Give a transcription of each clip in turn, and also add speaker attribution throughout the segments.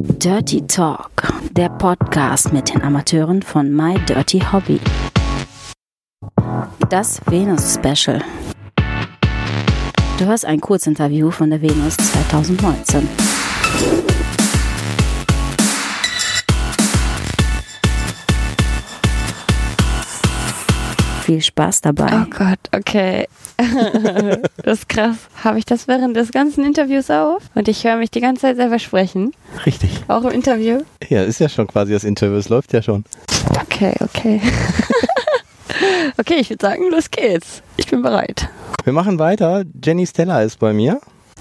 Speaker 1: Dirty Talk, der Podcast mit den Amateuren von My Dirty Hobby. Das Venus Special. Du hörst ein Kurzinterview von der Venus 2019. Viel Spaß dabei.
Speaker 2: Oh Gott, okay. das ist krass. Habe ich das während des ganzen Interviews auf? Und ich höre mich die ganze Zeit selber sprechen.
Speaker 3: Richtig.
Speaker 2: Auch im Interview?
Speaker 3: Ja, ist ja schon quasi das Interview. Es läuft ja schon.
Speaker 2: Okay, okay. okay, ich würde sagen, los geht's. Ich bin bereit.
Speaker 3: Wir machen weiter. Jenny Stella ist bei mir.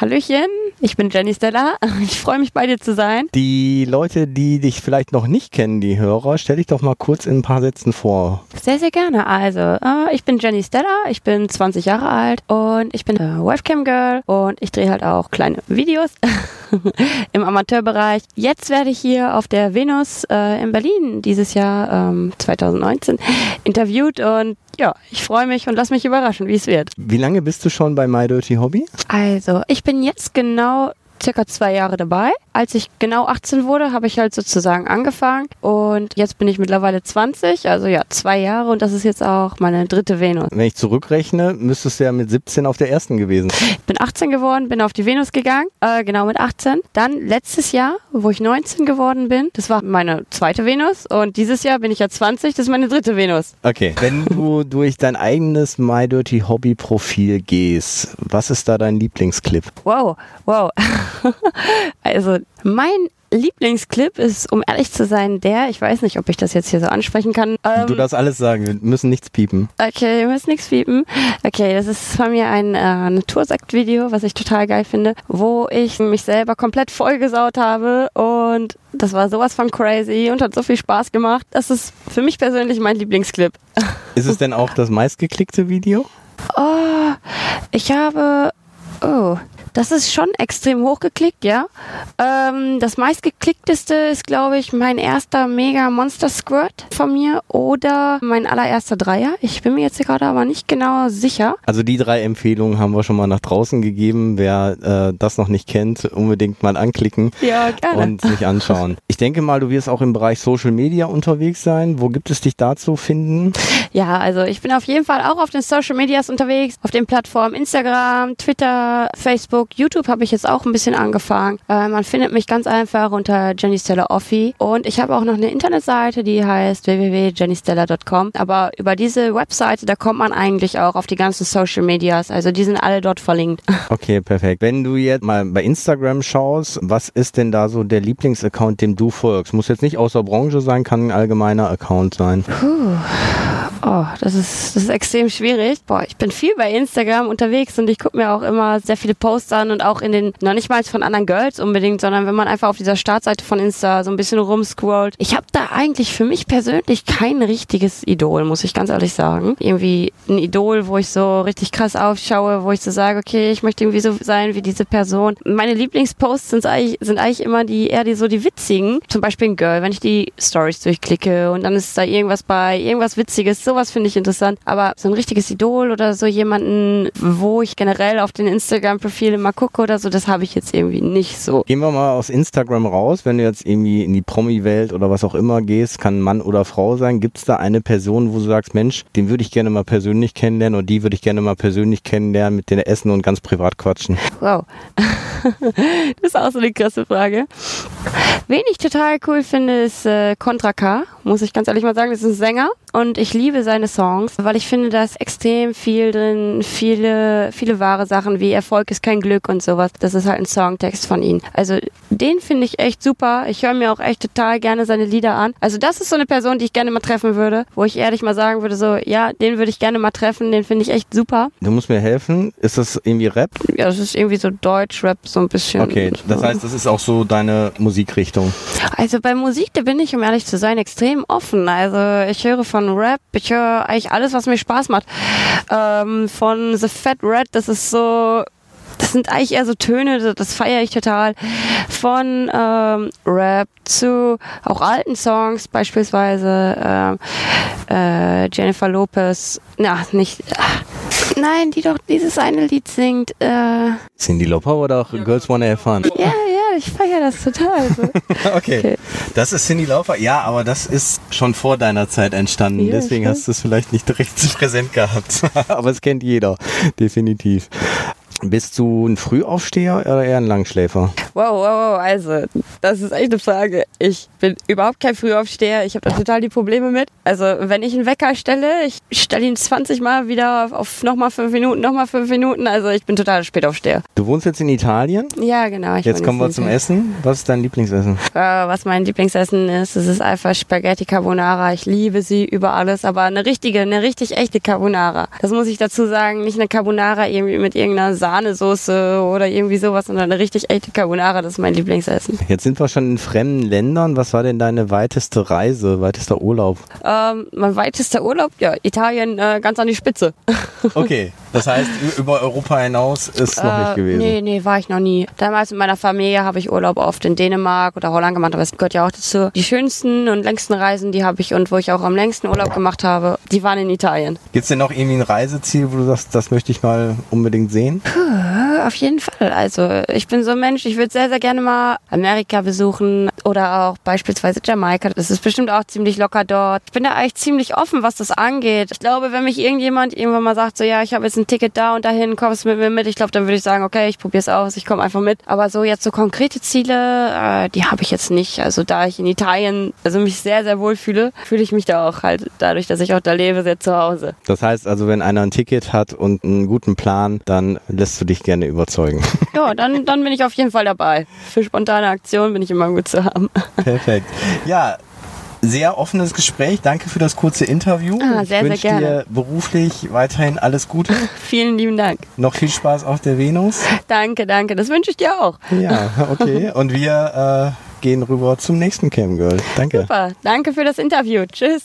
Speaker 2: Hallöchen, ich bin Jenny Stella. Ich freue mich bei dir zu sein.
Speaker 3: Die Leute, die dich vielleicht noch nicht kennen, die Hörer, stell dich doch mal kurz in ein paar Sätzen vor.
Speaker 2: Sehr, sehr gerne. Also, äh, ich bin Jenny Stella, ich bin 20 Jahre alt und ich bin äh, Webcam Girl und ich drehe halt auch kleine Videos im Amateurbereich. Jetzt werde ich hier auf der Venus äh, in Berlin dieses Jahr ähm, 2019 interviewt und ja, ich freue mich und lass mich überraschen, wie es wird.
Speaker 3: Wie lange bist du schon bei My Dirty Hobby?
Speaker 2: Also, ich bin jetzt genau circa zwei Jahre dabei. Als ich genau 18 wurde, habe ich halt sozusagen angefangen und jetzt bin ich mittlerweile 20, also ja, zwei Jahre und das ist jetzt auch meine dritte Venus.
Speaker 3: Wenn ich zurückrechne, müsstest du ja mit 17 auf der ersten gewesen sein.
Speaker 2: Ich bin 18 geworden, bin auf die Venus gegangen, äh, genau mit 18. Dann letztes Jahr, wo ich 19 geworden bin, das war meine zweite Venus und dieses Jahr bin ich ja 20, das ist meine dritte Venus.
Speaker 3: Okay, wenn du durch dein eigenes My Dirty Hobby Profil gehst, was ist da dein Lieblingsclip?
Speaker 2: Wow, wow. also mein Lieblingsclip ist, um ehrlich zu sein, der, ich weiß nicht, ob ich das jetzt hier so ansprechen kann.
Speaker 3: Ähm, du darfst alles sagen, wir müssen nichts piepen.
Speaker 2: Okay, wir müssen nichts piepen. Okay, das ist von mir ein äh, Natursakt-Video, was ich total geil finde, wo ich mich selber komplett vollgesaut habe und das war sowas von crazy und hat so viel Spaß gemacht. Das ist für mich persönlich mein Lieblingsclip.
Speaker 3: Ist es denn auch das meistgeklickte Video?
Speaker 2: Oh, ich habe, oh, das ist schon extrem hochgeklickt, ja. Ähm, das meistgeklickteste ist, glaube ich, mein erster Mega Monster Squirt von mir oder mein allererster Dreier. Ich bin mir jetzt gerade aber nicht genau sicher.
Speaker 3: Also die drei Empfehlungen haben wir schon mal nach draußen gegeben. Wer äh, das noch nicht kennt, unbedingt mal anklicken
Speaker 2: ja, gerne.
Speaker 3: und sich anschauen. Ich denke mal, du wirst auch im Bereich Social Media unterwegs sein. Wo gibt es dich da zu finden?
Speaker 2: Ja, also ich bin auf jeden Fall auch auf den Social Medias unterwegs, auf den Plattformen Instagram, Twitter, Facebook, YouTube habe ich jetzt auch ein bisschen angefangen. Äh, man findet mich ganz einfach unter Jenny Stella Offi. Und ich habe auch noch eine Internetseite, die heißt www.jennystella.com. Aber über diese Webseite, da kommt man eigentlich auch auf die ganzen Social Medias. Also die sind alle dort verlinkt.
Speaker 3: Okay, perfekt. Wenn du jetzt mal bei Instagram schaust, was ist denn da so der Lieblingsaccount, dem du folgst? Muss jetzt nicht aus der Branche sein, kann ein allgemeiner Account sein.
Speaker 2: Puh. Oh, das ist, das ist extrem schwierig. Boah, ich bin viel bei Instagram unterwegs und ich gucke mir auch immer sehr viele Posts an und auch in den, noch nicht mal von anderen Girls unbedingt, sondern wenn man einfach auf dieser Startseite von Insta so ein bisschen rumscrollt. Ich habe da eigentlich für mich persönlich kein richtiges Idol, muss ich ganz ehrlich sagen. Irgendwie ein Idol, wo ich so richtig krass aufschaue, wo ich so sage, okay, ich möchte irgendwie so sein wie diese Person. Meine Lieblingsposts sind eigentlich, sind eigentlich immer die eher die so die witzigen. Zum Beispiel ein Girl, wenn ich die Stories durchklicke und dann ist da irgendwas bei, irgendwas Witziges, sowas finde ich interessant. Aber so ein richtiges Idol oder so jemanden, wo ich generell auf den Instagram-Profilen mal gucke oder so, das habe ich jetzt irgendwie nicht so.
Speaker 3: Gehen wir mal aus Instagram raus, wenn du jetzt irgendwie in die Promi-Welt oder was auch immer gehst, kann Mann oder Frau sein. Gibt es da eine Person, wo du sagst, Mensch, den würde ich gerne mal persönlich kennenlernen oder die würde ich gerne mal persönlich kennenlernen, mit denen essen und ganz privat quatschen?
Speaker 2: Wow. das ist auch so eine krasse Frage. Wen ich total cool finde, ist äh, Contra K, muss ich ganz ehrlich mal sagen. Das ist ein Sänger und ich liebe seine Songs, weil ich finde, da ist extrem viel drin, viele, viele wahre Sachen wie Erfolg ist kein Glück und sowas. Das ist halt ein Songtext von ihm. Also den finde ich echt super. Ich höre mir auch echt total gerne seine Lieder an. Also das ist so eine Person, die ich gerne mal treffen würde, wo ich ehrlich mal sagen würde, so, ja, den würde ich gerne mal treffen, den finde ich echt super.
Speaker 3: Du musst mir helfen. Ist das irgendwie Rap?
Speaker 2: Ja, das ist irgendwie so Deutsch-Rap, so ein bisschen.
Speaker 3: Okay, das heißt, das ist auch so deine Musikrichtung.
Speaker 2: Also bei Musik, da bin ich, um ehrlich zu sein, extrem offen. Also ich höre von Rap, ich höre eigentlich alles, was mir Spaß macht. Ähm, von The Fat Red, das ist so das sind eigentlich eher so Töne, das feiere ich total. Von ähm, Rap zu auch alten Songs, beispielsweise äh, äh, Jennifer Lopez. Na, nicht. Äh, nein, die doch dieses eine Lied singt. Äh,
Speaker 3: Cindy Lauper oder auch Girls Wanna Have Fun?
Speaker 2: Ja, ich feiere das total. So.
Speaker 3: okay. okay. Das ist Cindy Laufer. Ja, aber das ist schon vor deiner Zeit entstanden. Ja, Deswegen schon. hast du es vielleicht nicht direkt präsent gehabt. aber es kennt jeder, definitiv. Bist du ein Frühaufsteher oder eher ein Langschläfer?
Speaker 2: Wow, wow, wow. Also, das ist echt eine Frage. Ich bin überhaupt kein Frühaufsteher. Ich habe da total die Probleme mit. Also, wenn ich einen Wecker stelle, ich stelle ihn 20 Mal wieder auf nochmal fünf Minuten, nochmal fünf Minuten. Also, ich bin total Spätaufsteher.
Speaker 3: Du wohnst jetzt in Italien?
Speaker 2: Ja, genau.
Speaker 3: jetzt kommen wir zum Essen. Was ist dein Lieblingsessen?
Speaker 2: Äh, was mein Lieblingsessen ist, das ist einfach Spaghetti Carbonara. Ich liebe sie über alles, aber eine richtige, eine richtig echte Carbonara. Das muss ich dazu sagen. Nicht eine Carbonara irgendwie mit irgendeiner Sa Sahnesoße oder irgendwie sowas, sondern eine richtig echte Carbonara, das ist mein Lieblingsessen.
Speaker 3: Jetzt sind wir schon in fremden Ländern. Was war denn deine weiteste Reise, weitester Urlaub?
Speaker 2: Ähm, mein weitester Urlaub? Ja, Italien äh, ganz an die Spitze.
Speaker 3: Okay, das heißt, über Europa hinaus ist noch nicht äh, gewesen?
Speaker 2: Nee, nee, war ich noch nie. Damals mit meiner Familie habe ich Urlaub oft in Dänemark oder Holland gemacht, aber es gehört ja auch dazu. Die schönsten und längsten Reisen, die habe ich und wo ich auch am längsten Urlaub gemacht habe, die waren in Italien.
Speaker 3: Gibt es denn noch irgendwie ein Reiseziel, wo du sagst, das möchte ich mal unbedingt sehen?
Speaker 2: Puh auf jeden Fall. Also ich bin so ein Mensch, ich würde sehr, sehr gerne mal Amerika besuchen oder auch beispielsweise Jamaika. Das ist bestimmt auch ziemlich locker dort. Ich bin da eigentlich ziemlich offen, was das angeht. Ich glaube, wenn mich irgendjemand irgendwann mal sagt, so ja, ich habe jetzt ein Ticket da und dahin, kommst du mit mir mit, ich glaube, dann würde ich sagen, okay, ich probiere es aus, ich komme einfach mit. Aber so jetzt so konkrete Ziele, äh, die habe ich jetzt nicht. Also da ich in Italien also mich sehr, sehr wohl fühle, fühle ich mich da auch halt dadurch, dass ich auch da lebe, sehr zu Hause.
Speaker 3: Das heißt also, wenn einer ein Ticket hat und einen guten Plan, dann lässt du dich gerne überzeugen.
Speaker 2: Ja, dann, dann bin ich auf jeden Fall dabei. Für spontane Aktionen bin ich immer gut zu haben.
Speaker 3: Perfekt. Ja, sehr offenes Gespräch. Danke für das kurze Interview.
Speaker 2: Ah, sehr, ich
Speaker 3: sehr gerne. dir beruflich weiterhin alles Gute.
Speaker 2: Vielen lieben Dank.
Speaker 3: Noch viel Spaß auf der Venus.
Speaker 2: Danke, danke. Das wünsche ich dir auch.
Speaker 3: Ja, okay. Und wir äh, gehen rüber zum nächsten Camgirl. Danke.
Speaker 2: Super. Danke für das Interview. Tschüss.